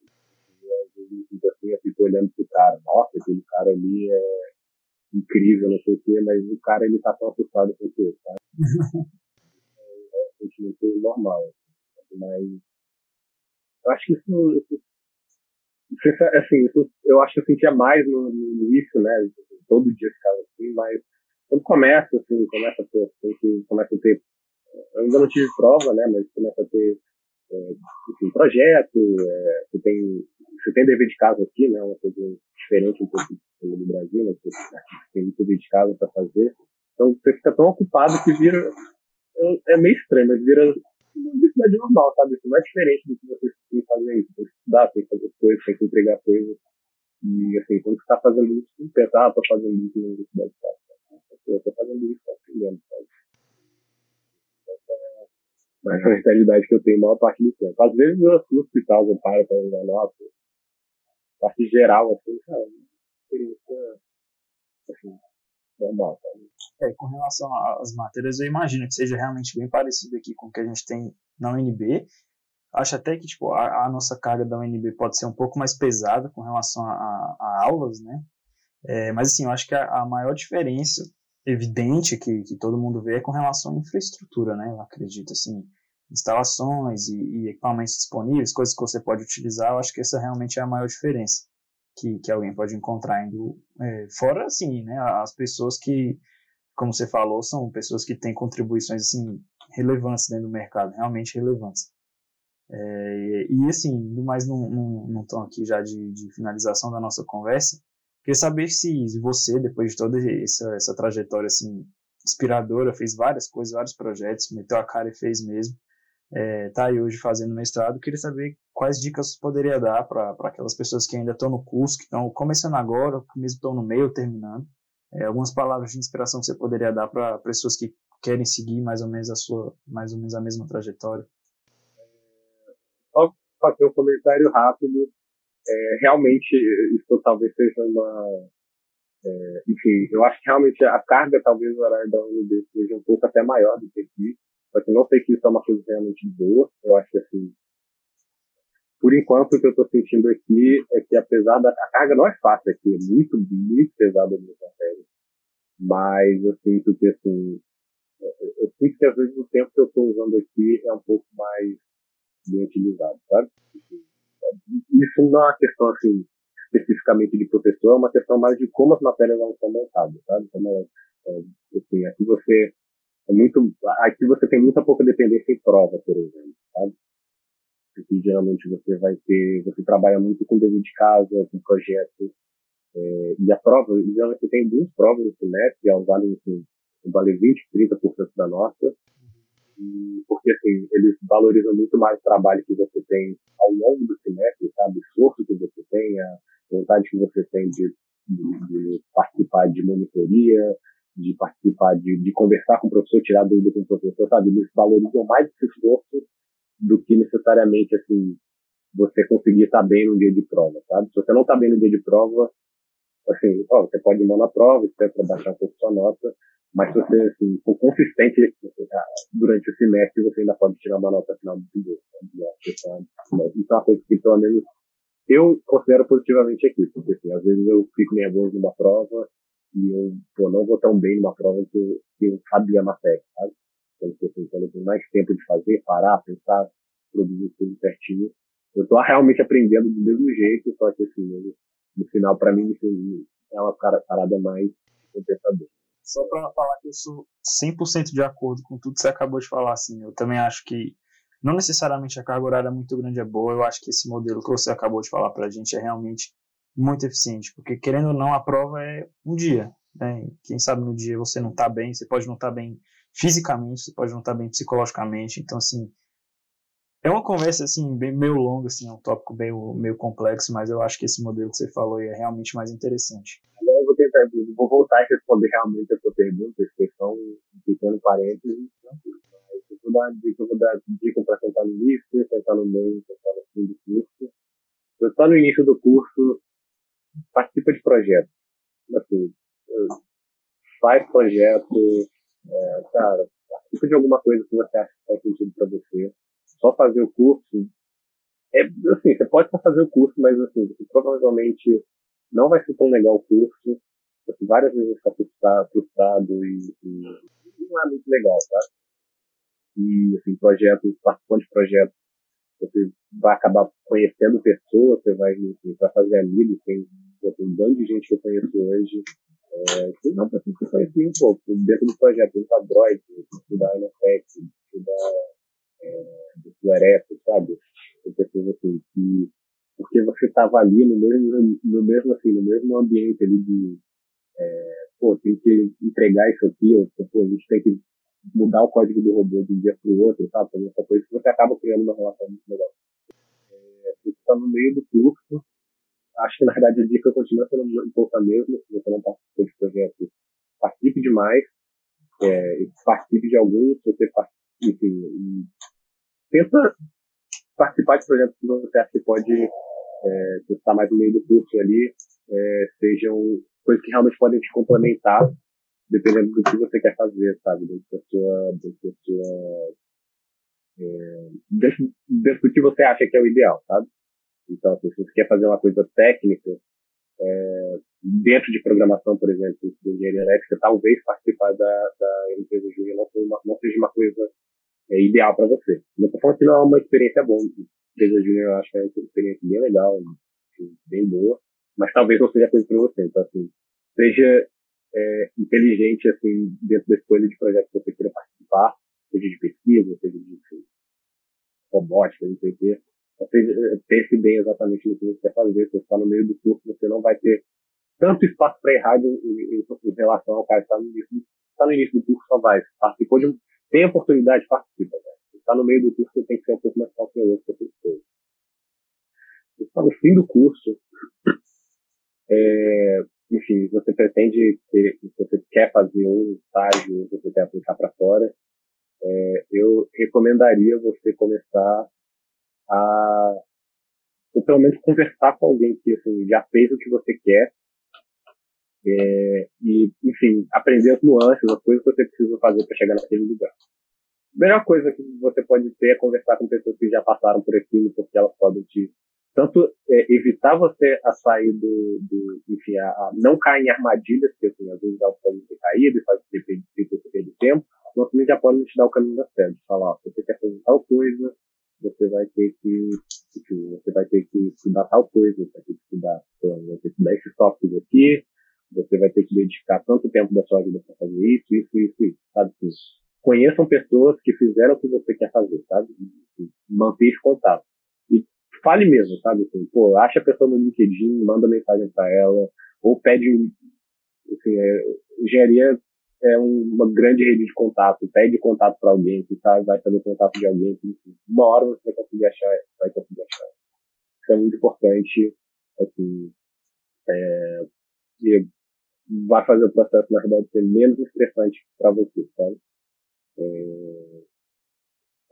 Assim, eu fico olhando pro cara, nossa, aquele cara ali é incrível, não sei o quê, mas o cara, ele tá tão assustado com você, sabe? (laughs) sentimento normal. Mas eu acho que isso, isso, isso assim, isso, eu acho que eu sentia mais no, no início, né? Todo dia ficava assim, mas quando começa, assim, começa a ter, assim, começa a ter, eu ainda não tive prova, né? Mas começa a ter é, enfim, projeto, é, você tem você tem dever de casa aqui, né? Uma coisa diferente um pouco do Brasil, né? Você tem dever de casa para fazer. Então você fica tão ocupado que vira é meio estranho, mas vira universidade normal, sabe? Isso não é diferente do que você tem que fazer isso. Tem que estudar, tem que fazer coisas, tem que entregar coisas. E, assim, quando você está fazendo isso, você pensa, ah, tô fazendo isso na universidade. Tá? Eu tô fazendo isso, tô aprendendo, sabe? Mas é a realidade que eu tenho a maior parte do tempo. Às vezes eu no hospital, eu paro para usar nota. Parte geral, assim, cara, experiência, assim, É, com relação às matérias, eu imagino que seja realmente bem parecido aqui com o que a gente tem na UNB. Acho até que tipo, a, a nossa carga da UNB pode ser um pouco mais pesada com relação a, a, a aulas, né? É, mas assim, eu acho que a, a maior diferença evidente que, que todo mundo vê é com relação à infraestrutura, né? Eu acredito, assim, instalações e, e equipamentos disponíveis, coisas que você pode utilizar, eu acho que essa realmente é a maior diferença que, que alguém pode encontrar indo é, fora, assim, né? As pessoas que, como você falou, são pessoas que têm contribuições, assim, relevantes dentro do mercado, realmente relevantes. É, e, assim, indo mais num, num, num tom aqui já de, de finalização da nossa conversa, queria saber se você, depois de toda essa, essa trajetória, assim, inspiradora, fez várias coisas, vários projetos, meteu a cara e fez mesmo, é, tá aí hoje fazendo mestrado, queria saber quais dicas você poderia dar para aquelas pessoas que ainda estão no curso, que estão começando agora, que mesmo estão no meio, terminando. É, algumas palavras de inspiração que você poderia dar para pessoas que querem seguir mais ou menos a sua, mais ou menos a mesma trajetória. Só fazer um comentário rápido. É, realmente, isso talvez seja uma. É, enfim, eu acho que realmente a carga, talvez, do horário da UNB seja um pouco até maior do que aqui. Só que não sei se isso é uma coisa realmente boa. Eu acho que, assim, por enquanto, o que eu estou sentindo aqui é que, apesar da a carga não é fácil aqui, é muito, muito pesada a minha matéria. Mas eu sinto que, assim, eu sinto que às vezes o tempo que eu estou usando aqui é um pouco mais bem utilizado, sabe? Isso não é uma questão, assim, especificamente de professor, é uma questão mais de como as matérias não são montadas, sabe? Como é, assim, aqui você é muito, aqui você tem muita pouca dependência em prova, por exemplo, Aqui geralmente você vai ter, você trabalha muito com dever de casa, com projetos, é, e a prova, geralmente você tem duas provas no semestre, elas valem, assim, vale 20, 30% da nota, e, porque assim, eles valorizam muito mais o trabalho que você tem ao longo do semestre, sabe? O esforço que você tem, a vontade que você tem de, de, de participar de monitoria, de participar, de, de conversar com o professor, tirar dúvida com o professor, sabe? Eles valorizam mais esse esforço do que necessariamente, assim, você conseguir estar bem no dia de prova, sabe? Se você não está bem no dia de prova, assim, ó, você pode ir mal na prova, você para baixar um pouco sua nota, mas se você assim, for consistente ah, durante o semestre, você ainda pode tirar uma nota final do semestre. Sabe? Isso é uma coisa que, pelo menos, eu considero positivamente aqui, porque assim, às vezes eu fico nervoso numa prova e eu pô, não vou tão bem numa prova que eu, que eu sabia a matéria, sabe? Assim, quando eu tenho mais tempo de fazer, parar, pensar, produzir tudo certinho, eu tô realmente aprendendo do mesmo jeito, só que assim, no final, para mim, é uma parada mais compensadora. Só para falar que eu sou 100% de acordo com tudo que você acabou de falar, assim, eu também acho que não necessariamente a carga horária muito grande é boa, eu acho que esse modelo que você acabou de falar para a gente é realmente muito eficiente, porque querendo ou não, a prova é um dia, né? Quem sabe no dia você não está bem, você pode não estar tá bem fisicamente, você pode não estar tá bem psicologicamente, então assim, é uma conversa assim bem meio longa, assim, é um tópico bem meio complexo, mas eu acho que esse modelo que você falou é realmente mais interessante tentar, vou voltar e responder realmente a sua pergunta, porque são um pequeno parênteses. Mas eu vou dar dica, vou dar dica para sentar no início, sentar no meio, sentar no fim do curso. Se está no início do curso, participa de projetos. Assim, faz projeto, é, cara, participa de alguma coisa que você acha que faz sentido para você. Só fazer o curso é assim, você pode só fazer o curso, mas assim, você provavelmente não vai ser tão legal o curso assim, várias vezes ficar frustrado, frustrado e, e, não é muito legal, tá? E, assim, projetos, participando de projetos, você vai acabar conhecendo pessoas, você vai, enfim, vai fazer amigos, tem, tem um bando de gente que eu conheço hoje, é, que não precisa se conhecer um pouco, dentro do projeto, da Droid, estudar Inofex, estudar é, Ereto, sabe? Tem pessoas assim que porque você estava ali no mesmo, no mesmo assim, no mesmo ambiente ali de, é, pô, tem que entregar isso aqui, ou pô, a gente tem que mudar o código do robô de um dia para o outro, sabe? Fazer essa coisa que você acaba criando uma relação muito legal. É, você está no meio do curso, acho que na verdade a dica continua sendo um pouco a mesma, se você não participa de projetos, participe de mais, é, participe de alguns, se você enfim, tenta participar de projetos que você acha que pode, é, está mais no meio do curso ali, é, sejam coisas que realmente podem te complementar, dependendo do que você quer fazer, sabe? Dentro da sua. Dentro da sua é, dentro, dentro do que você acha que é o ideal, sabe? Então, assim, se você quer fazer uma coisa técnica, é, dentro de programação, por exemplo, de engenharia elétrica, talvez participar da, da empresa júnior não, não, seja uma coisa é, ideal para você. Não estou falando que não é uma experiência boa. Empresa júnior eu acho que é uma experiência bem legal, bem boa mas talvez não seja coisa para você. Então, assim, seja é, inteligente, assim, dentro da escolha de projeto que você queira participar, seja de pesquisa, seja de robótica, não sei o quê. Seja, pense bem exatamente no que você quer fazer. Se você está no meio do curso, você não vai ter tanto espaço para errar em, em, em, relação ao cara que está no início, tá no início do curso, só vai. Participou de um, tem oportunidade, participa. Né? Está no meio do curso, você tem que ser um pouco mais cauteloso para essas coisas. Está no fim do curso, (clears throat) é, enfim, você pretende, ter, você quer fazer um estágio, você quer aplicar para fora, é, eu recomendaria você começar a, pelo menos conversar com alguém que assim, já fez o que você quer, é, e, enfim, aprender as nuances, as coisas que você precisa fazer para chegar naquele lugar. A melhor coisa que você pode ter é conversar com pessoas que já passaram por aquilo, porque elas podem te tanto é, evitar você a sair do, do enfim, a, a, não cair em armadilhas, que assim, às vezes elas podem ter caído e faz você perder tempo, mas também já podem te dar o caminho da série, falar, ó, você quer fazer tal coisa, você vai ter que, enfim, você vai ter que estudar tal coisa, você vai ter que estudar, vai ter que estudar esse software aqui, você vai ter que que dedicar tanto tempo da sua vida para fazer isso, isso, isso, isso, sabe? Assim, conheçam pessoas que fizeram o que você quer fazer, sabe? Manter esse contato. E fale mesmo, sabe? Assim, pô, acha a pessoa no LinkedIn, manda mensagem para ela, ou pede, enfim, é, engenharia é uma grande rede de contato, pede contato para alguém, que sabe, vai fazer contato de alguém, enfim, uma hora você vai conseguir achar, vai conseguir achar. Isso é muito importante, assim, é, e vai fazer o processo, na verdade, ser menos estressante para você, sabe? É,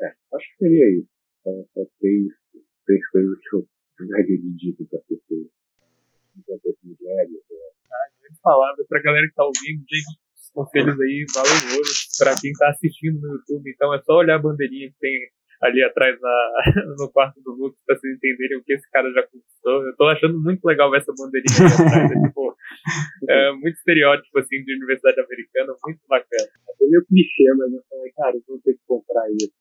é, acho que seria isso. São, são três, três coisas que eu daria de dica para pessoas. De engenharia. Ah, grande palavra para a galera que está ouvindo, gente, os conselhos aí valem ouro para quem está assistindo no YouTube. Então é só olhar a bandeirinha que tem ali atrás na, (laughs) no quarto do Lucas para vocês entenderem o que esse cara já conquistou. Eu tô achando muito legal essa bandeirinha ali atrás. É, tipo, (laughs) é, muito estereótipo assim de universidade americana, muito bacana. É meio clichê, mas eu falei, cara, eu vou ter que comprar isso.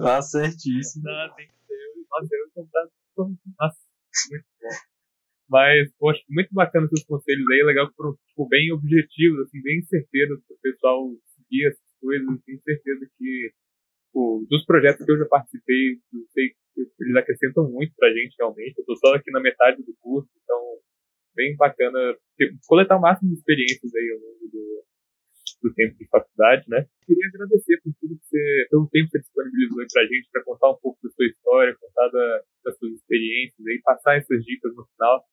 Tá certíssimo. Não, tem que ser. Nossa, eu vou comprar. Nossa, muito. Mas, poxa, muito bacana seus conselhos aí, legal que foram tipo, bem objetivos, assim, bem certeiros para o pessoal seguir essas coisas. Tenho certeza que tipo, dos projetos que eu já participei, eu sei que eles acrescentam muito pra gente realmente. Eu tô só aqui na metade do curso, então bem bacana coletar o máximo de experiências aí ao longo do, do tempo de faculdade, né? Queria agradecer por tudo que você, pelo tempo que você disponibilizou aí pra gente, para contar um pouco da sua história, contar da, das suas experiências aí, passar essas dicas no final.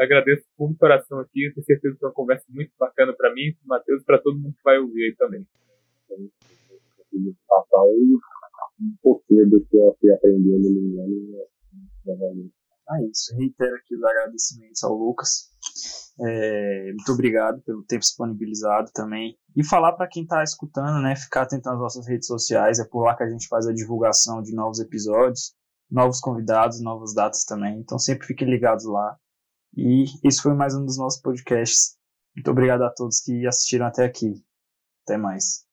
Eu agradeço com o coração aqui, eu tenho certeza que é uma conversa muito bacana para mim, para Matheus e para todo mundo que vai ouvir aí também. Passar um, um pouquinho do que eu fui aprendendo no ano. Ah, isso. Reitero aqui os agradecimentos ao Lucas. É, muito obrigado pelo tempo disponibilizado também. E falar para quem está escutando, né, ficar atento nas nossas redes sociais, é por lá que a gente faz a divulgação de novos episódios, novos convidados, novas datas também. Então sempre fiquem ligados lá. E esse foi mais um dos nossos podcasts. Muito obrigado a todos que assistiram até aqui. Até mais.